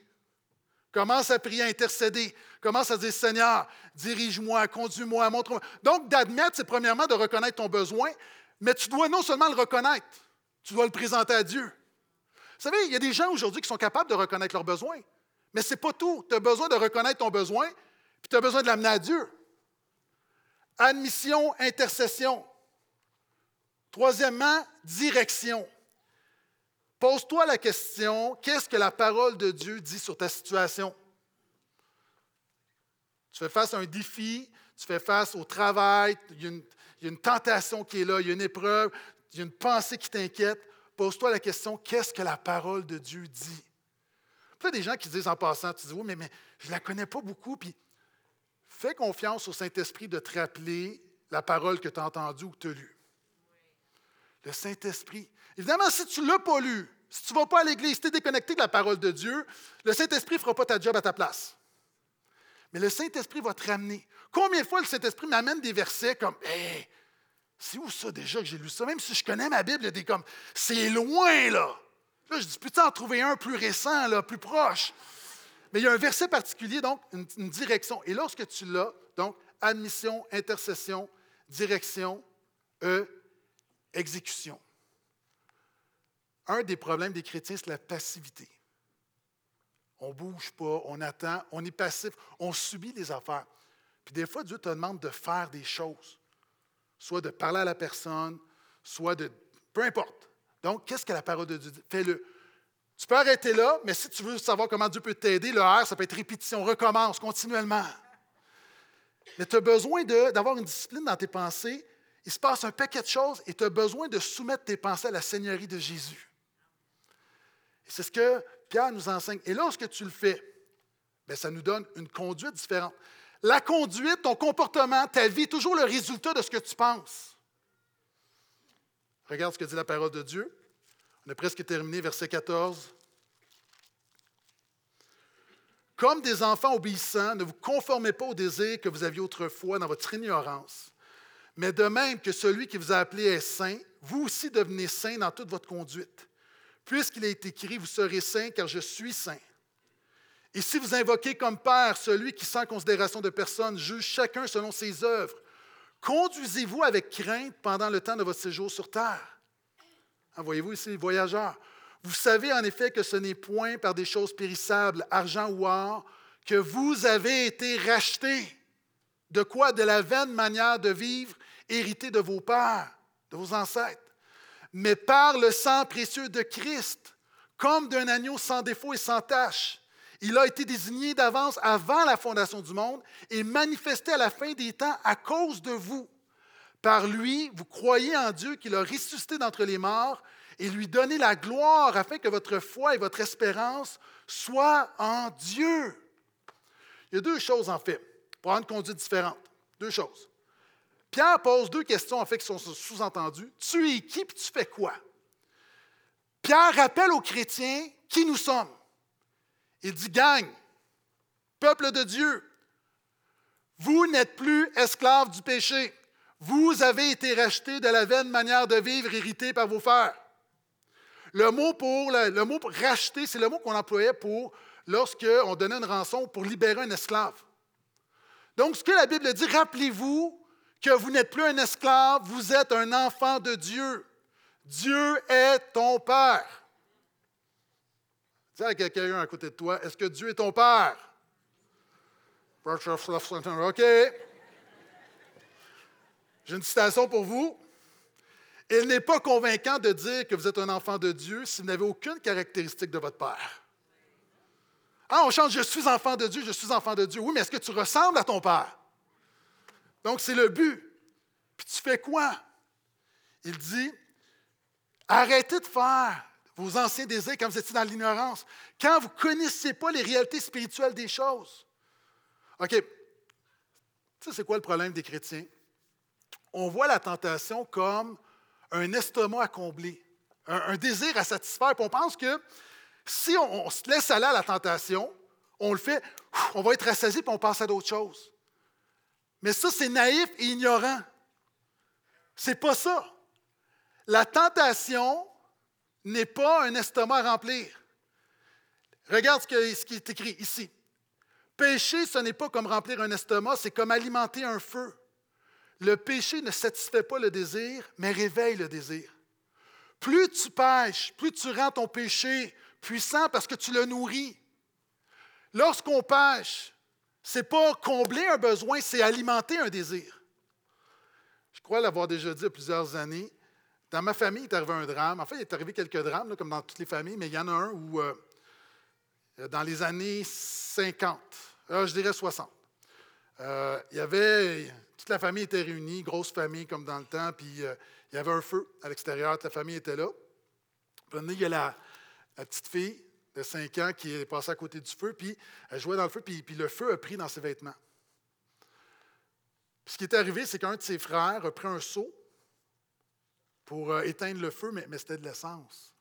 Commence à prier, à intercéder. Commence à dire Seigneur, dirige-moi, conduis-moi, montre-moi. Donc, d'admettre, c'est premièrement de reconnaître ton besoin, mais tu dois non seulement le reconnaître, tu dois le présenter à Dieu. Vous savez, il y a des gens aujourd'hui qui sont capables de reconnaître leurs besoins, mais ce n'est pas tout. Tu as besoin de reconnaître ton besoin, puis tu as besoin de l'amener à Dieu. Admission, intercession. Troisièmement, direction. Pose-toi la question, qu'est-ce que la parole de Dieu dit sur ta situation? Tu fais face à un défi, tu fais face au travail, il y a une, tentation qui est là, il y a une épreuve, il y a une pensée qui t'inquiète. Pose-toi la question, qu'est-ce que la parole de Dieu dit? Y a des gens qui disent en passant, tu dis, oui, mais, mais je ne la connais pas beaucoup, puis fais confiance au Saint-Esprit de te rappeler la parole que tu as entendue ou que tu as lue. Le Saint-Esprit. Évidemment, si tu ne l'as pas lu, si tu ne vas pas à l'Église, si tu es déconnecté de la parole de Dieu, le Saint-Esprit ne fera pas ta job à ta place. Mais le Saint-Esprit va te ramener. Combien de fois le Saint-Esprit m'amène des versets comme Hé, c'est où ça déjà que j'ai lu ça? Même si je connais ma Bible, des comme C'est loin là. Là, je dis Peux-tu en trouver un plus récent, là, plus proche? Mais il y a un verset particulier, donc une, direction. Et lorsque tu l'as, donc admission, intercession, direction, E, exécution. Un des problèmes des chrétiens, c'est la passivité. On ne bouge pas, on attend, on est passif, on subit les affaires. Puis des fois, Dieu te demande de faire des choses, soit de parler à la personne, soit de... Peu importe. Donc, qu'est-ce que la parole de Dieu dit? Fais-le. Tu peux arrêter là, mais si tu veux savoir comment Dieu peut t'aider, le R, ça peut être répétition, recommence continuellement. Mais tu as besoin d'avoir une discipline dans tes pensées. Il se passe un paquet de choses et tu as besoin de soumettre tes pensées à la Seigneurie de Jésus. C'est ce que Pierre nous enseigne. Et lorsque tu le fais, bien, ça nous donne une conduite différente. La conduite, ton comportement, ta vie est toujours le résultat de ce que tu penses. Regarde ce que dit la parole de Dieu. On a presque terminé, verset 14. Comme des enfants obéissants, ne vous conformez pas aux désirs que vous aviez autrefois dans votre ignorance. Mais de même que celui qui vous a appelé est saint, vous aussi devenez saint dans toute votre conduite. Puisqu'il est écrit, vous serez saint car je suis saint. Et si vous invoquez comme Père celui qui, sans considération de personne, juge chacun selon ses œuvres, conduisez-vous avec crainte pendant le temps de votre séjour sur terre. Ah, voyez-vous ici, voyageurs. Vous savez en effet que ce n'est point par des choses périssables, argent ou or, que vous avez été rachetés. De quoi? De la vaine manière de vivre héritée de vos pères, de vos ancêtres, mais par le sang précieux de Christ, comme d'un agneau sans défaut et sans tache. Il a été désigné d'avance avant la fondation du monde et manifesté à la fin des temps à cause de vous. Par lui, vous croyez en Dieu qu'il a ressuscité d'entre les morts et lui donné la gloire afin que votre foi et votre espérance soient en Dieu. Il y a deux choses en fait pour avoir une conduite différente. Deux choses. Pierre pose deux questions en fait qui sont sous-entendues. Tu es qui et tu fais quoi? Pierre rappelle aux chrétiens qui nous sommes. Il dit, gang, peuple de Dieu, vous n'êtes plus esclaves du péché. Vous avez été rachetés de la vaine manière de vivre héritée par vos frères. Le mot pour, le, mot pour racheter, c'est le mot qu'on employait pour lorsqu'on donnait une rançon pour libérer un esclave. Donc, ce que la Bible dit, rappelez-vous que vous n'êtes plus un esclave, vous êtes un enfant de Dieu. Dieu est ton Père. Dis à quelqu'un à côté de toi, est-ce que Dieu est ton Père? OK. J'ai une citation pour vous. Il n'est pas convaincant de dire que vous êtes un enfant de Dieu si vous n'avez aucune caractéristique de votre Père. Ah, on chante Je suis enfant de Dieu, je suis enfant de Dieu. Oui, mais est-ce que tu ressembles à ton Père? Donc, c'est le but. Puis tu fais quoi? Il dit Arrêtez de faire vos anciens désirs quand vous étiez dans l'ignorance, quand vous ne connaissez pas les réalités spirituelles des choses. OK. Tu sais, c'est quoi le problème des chrétiens? On voit la tentation comme un estomac à combler, un, désir à satisfaire. Puis on pense que si on, se laisse aller à la tentation, on le fait, on va être rassasié puis on passe à d'autres choses. Mais ça, c'est naïf et ignorant. C'est pas ça. La tentation n'est pas un estomac à remplir. Regarde ce, qui est écrit ici. Pécher, ce n'est pas comme remplir un estomac, c'est comme alimenter un feu. Le péché ne satisfait pas le désir, mais réveille le désir. Plus tu pêches, plus tu rends ton péché puissant parce que tu le nourris. Lorsqu'on pêche, n'est pas combler un besoin, c'est alimenter un désir. Je crois l'avoir déjà dit il y a plusieurs années. Dans ma famille, il est arrivé un drame. En fait, il est arrivé quelques drames, comme dans toutes les familles, mais il y en a un où, euh, dans les années 50, euh, je dirais 60, euh, il y avait toute la famille était réunie, grosse famille comme dans le temps, puis euh, il y avait un feu à l'extérieur, toute la famille était là. Puis il y a la, petite fille de 5 ans qui est passée à côté du feu, puis elle jouait dans le feu, puis, le feu a pris dans ses vêtements. Puis ce qui est arrivé, c'est qu'un de ses frères a pris un seau pour euh, éteindre le feu, mais, mais c'était de l'essence.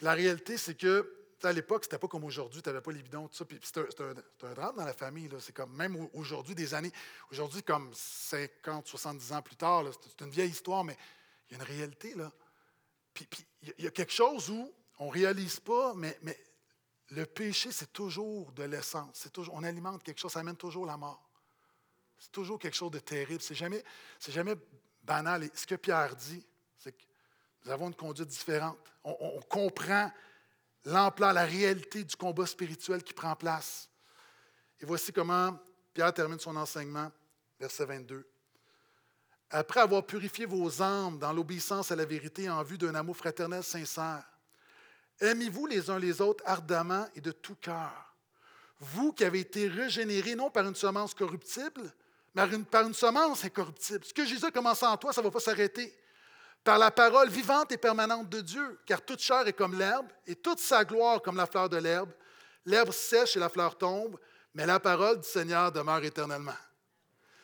La réalité, c'est que à l'époque, c'était pas comme aujourd'hui, tu n'avais pas les bidons, tout ça. Puis c'est un, un, drame dans la famille. C'est comme même aujourd'hui, des années, aujourd'hui, comme 50, 70 ans plus tard, c'est une vieille histoire, mais il y a une réalité. Là. Puis il y a quelque chose où on ne réalise pas, mais, le péché, c'est toujours de l'essence. On alimente quelque chose, ça amène toujours la mort. C'est toujours quelque chose de terrible. C'est jamais, jamais banal. Et ce que Pierre dit, c'est que nous avons une conduite différente. On, on comprend l'ampleur, la réalité du combat spirituel qui prend place. Et voici comment Pierre termine son enseignement, verset 22. Après avoir purifié vos âmes dans l'obéissance à la vérité en vue d'un amour fraternel sincère, aimez-vous les uns les autres ardemment et de tout cœur? Vous qui avez été régénérés non par une semence corruptible, mais par une semence incorruptible. Ce que Jésus a commencé en toi, ça ne va pas s'arrêter par la parole vivante et permanente de Dieu, car toute chair est comme l'herbe, et toute sa gloire comme la fleur de l'herbe. L'herbe sèche et la fleur tombe, mais la parole du Seigneur demeure éternellement.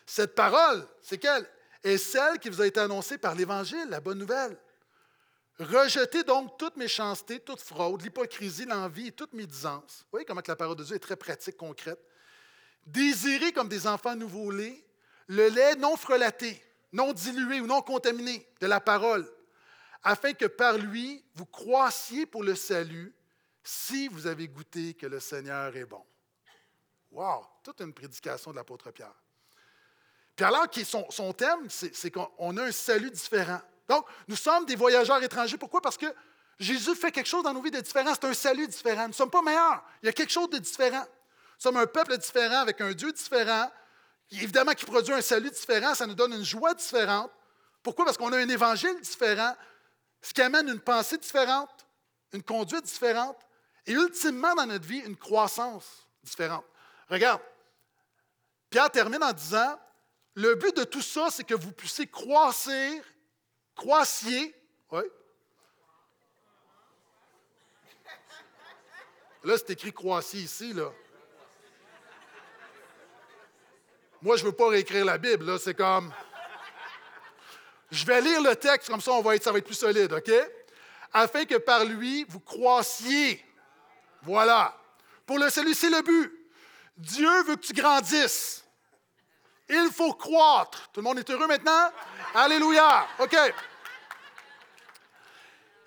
Cette parole, c'est quelle? Est celle qui vous a été annoncée par l'Évangile, la bonne nouvelle. Rejetez donc toute méchanceté, toute fraude, l'hypocrisie, l'envie et toute médisance. Vous voyez comment la parole de Dieu est très pratique, concrète. Désirez comme des enfants nouveau-nés le lait non frelaté, non dilué ou non contaminé de la parole, afin que par lui vous croissiez pour le salut si vous avez goûté que le Seigneur est bon. Wow! Toute une prédication de l'apôtre Pierre. Puis alors, son, son thème, c'est qu'on a un salut différent. Donc, nous sommes des voyageurs étrangers. Pourquoi? Parce que Jésus fait quelque chose dans nos vies de différent. C'est un salut différent. Nous ne sommes pas meilleurs. Il y a quelque chose de différent. Nous sommes un peuple différent avec un Dieu différent. Évidemment, qui produit un salut différent, ça nous donne une joie différente. Pourquoi? Parce qu'on a un évangile différent, ce qui amène une pensée différente, une conduite différente, et ultimement dans notre vie, une croissance différente. Regarde, Pierre termine en disant, le but de tout ça, c'est que vous puissiez croître croissier. Oui. Là, c'est écrit croissier ici, là. Moi, je ne veux pas réécrire la Bible, là. C'est comme. Je vais lire le texte, comme ça, on va être, ça va être plus solide, OK? Afin que par lui, vous croissiez. Voilà. Pour le salut, c'est le but. Dieu veut que tu grandisses. Il faut croître. Tout le monde est heureux maintenant? Alléluia. OK.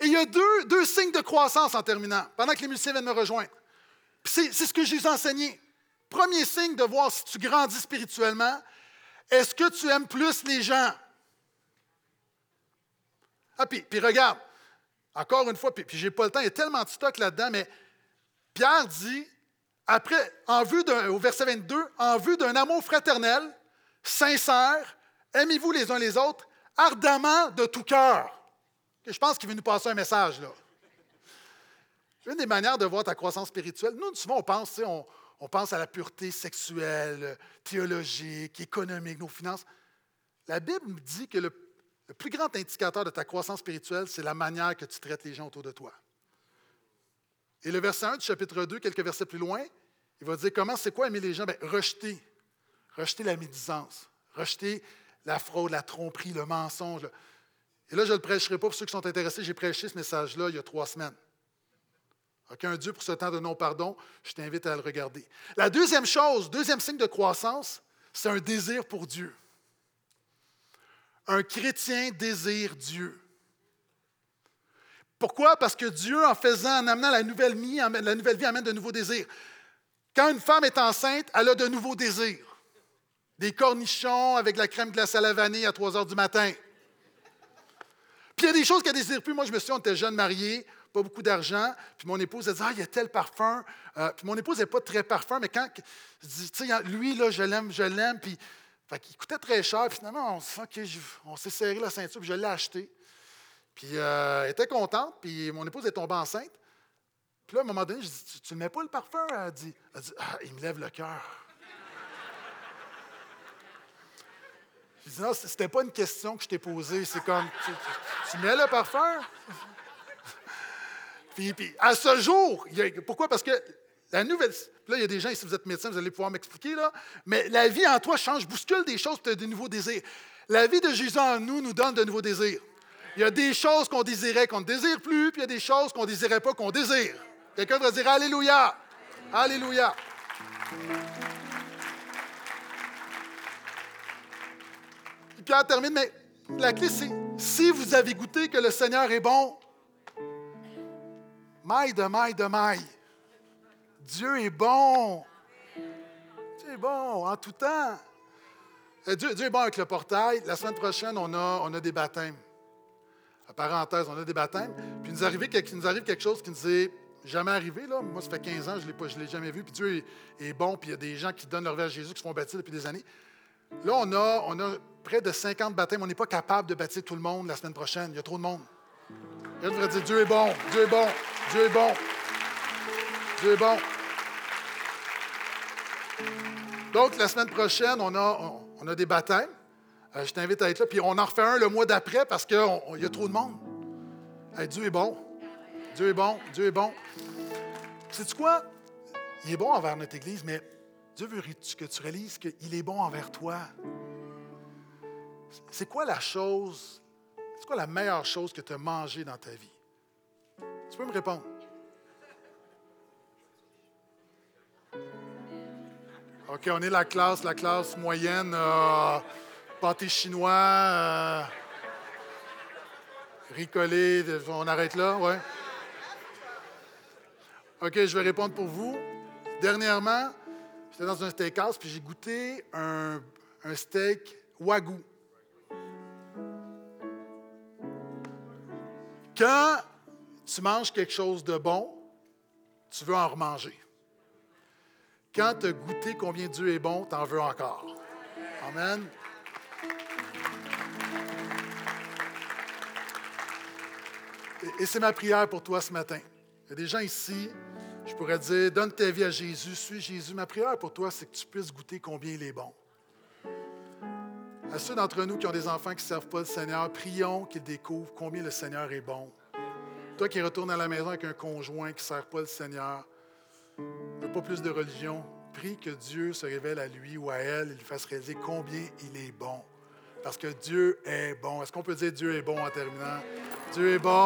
Il y a deux, deux, signes de croissance en terminant, pendant que les musiciens viennent me rejoindre. C'est ce que j'ai enseigné. Premier signe de voir si tu grandis spirituellement, est-ce que tu aimes plus les gens? Ah, puis, puis regarde, encore une fois, puis, puis j'ai pas le temps, il y a tellement de stock là-dedans, mais Pierre dit, après, en vue d'un, au verset 22, en vue d'un amour fraternel, sincère, aimez-vous les uns les autres, ardemment de tout cœur. Je pense qu'il veut nous passer un message là. Une des manières de voir ta croissance spirituelle, nous, souvent, on pense, on, pense à la pureté sexuelle, théologique, économique, nos finances. La Bible dit que le, le plus grand indicateur de ta croissance spirituelle, c'est la manière que tu traites les gens autour de toi. Et le verset 1 du chapitre 2, quelques versets plus loin, il va dire comment, c'est quoi aimer les gens? Bien, rejeter. Rejeter la médisance. Rejeter la fraude, la tromperie, le mensonge. Et là, je ne le prêcherai pas pour ceux qui sont intéressés. J'ai prêché ce message-là il y a trois semaines. Aucun Dieu pour ce temps de non-pardon, je t'invite à le regarder. La deuxième chose, deuxième signe de croissance, c'est un désir pour Dieu. Un chrétien désire Dieu. Pourquoi? Parce que Dieu, en faisant, en amenant la nouvelle vie, la nouvelle vie amène de nouveaux désirs. Quand une femme est enceinte, elle a de nouveaux désirs. Des cornichons avec la crème glacée à la vanille à 3 heures du matin. Puis il y a des choses qu'elle ne désire plus. Moi, je me suis on était jeune marié, pas beaucoup d'argent. Puis mon épouse, elle dit Ah, il y a tel parfum. Euh, puis mon épouse n'est pas très parfum, mais quand. Je dis Tu sais, lui, là, je l'aime, je l'aime. Puis. Fait qu'il coûtait très cher. Puis finalement, on, s'est serré la ceinture, puis je l'ai acheté. Puis euh, elle était contente, puis mon épouse est tombée enceinte. Puis là, à un moment donné, je dis Tu ne mets pas le parfum? Elle dit, elle dit Ah, il me lève le cœur. Non, c'était pas une question que je t'ai posée. C'est comme tu mets le parfum puis, à ce jour, pourquoi? Parce que la nouvelle. Là, il y a des gens, si vous êtes médecin, vous allez pouvoir m'expliquer, là. Mais la vie en toi change, bouscule des choses, tu as de nouveaux désirs. La vie de Jésus en nous nous donne de nouveaux désirs. Il y a des choses qu'on désirait qu'on ne désire plus, puis il y a des choses qu'on ne désirait pas qu'on désire. Quelqu'un va dire Alléluia. Alléluia. Pierre termine, mais la clé, c'est si vous avez goûté que le Seigneur est bon, Maille de maille de maille. Dieu est bon. Dieu est bon en tout temps. Euh, Dieu, est bon avec le portail. La semaine prochaine, on a, on a des baptêmes. En parenthèse, on a des baptêmes. Puis il nous, arrive, nous arrive quelque chose qui nous est jamais arrivé. Là. Moi, ça fait 15 ans, je ne l'ai jamais vu. Puis Dieu est, bon, puis il y a des gens qui donnent leur vie à Jésus, qui se font baptiser depuis des années. Là, on a, on a près de 50 baptêmes. On n'est pas capable de baptiser tout le monde la semaine prochaine. Il y a trop de monde. Il devrait dire Dieu est bon, Dieu est bon, Dieu est bon. Dieu est bon. Donc, la semaine prochaine, on a, on, a des baptêmes. Euh, je t'invite à être là. Puis on en refait un le mois d'après parce qu'il y a trop de monde. Dieu est bon. Dieu est bon. Dieu est bon. Sais-tu quoi? il est bon envers notre Église, mais Dieu veut que tu réalises qu'il est bon envers toi. C'est quoi la chose, c'est quoi la meilleure chose que tu as mangée dans ta vie? Tu peux me répondre? OK, on est la classe, la classe moyenne, euh, pâté chinois, euh, ricolé, on arrête là, ouais. OK, je vais répondre pour vous. Dernièrement, j'étais dans un steakhouse, puis j'ai goûté un, un steak wagyu. Quand tu manges quelque chose de bon, tu veux en remanger. Quand tu as goûté combien Dieu est bon, tu en veux encore. Amen. Et c'est ma prière pour toi ce matin. Il y a des gens ici, je pourrais dire, donne ta vie à Jésus, suis Jésus. Ma prière pour toi, c'est que tu puisses goûter combien il est bon. À ceux d'entre nous qui ont des enfants qui ne servent pas le Seigneur, prions qu'ils découvrent combien le Seigneur est bon. Toi qui retournes à la maison avec un conjoint qui ne sert pas le Seigneur, pas plus de religion. Prie que Dieu se révèle à lui ou à elle et lui fasse réaliser combien il est bon. Parce que Dieu est bon. Est-ce qu'on peut dire Dieu est bon en terminant? Dieu est bon.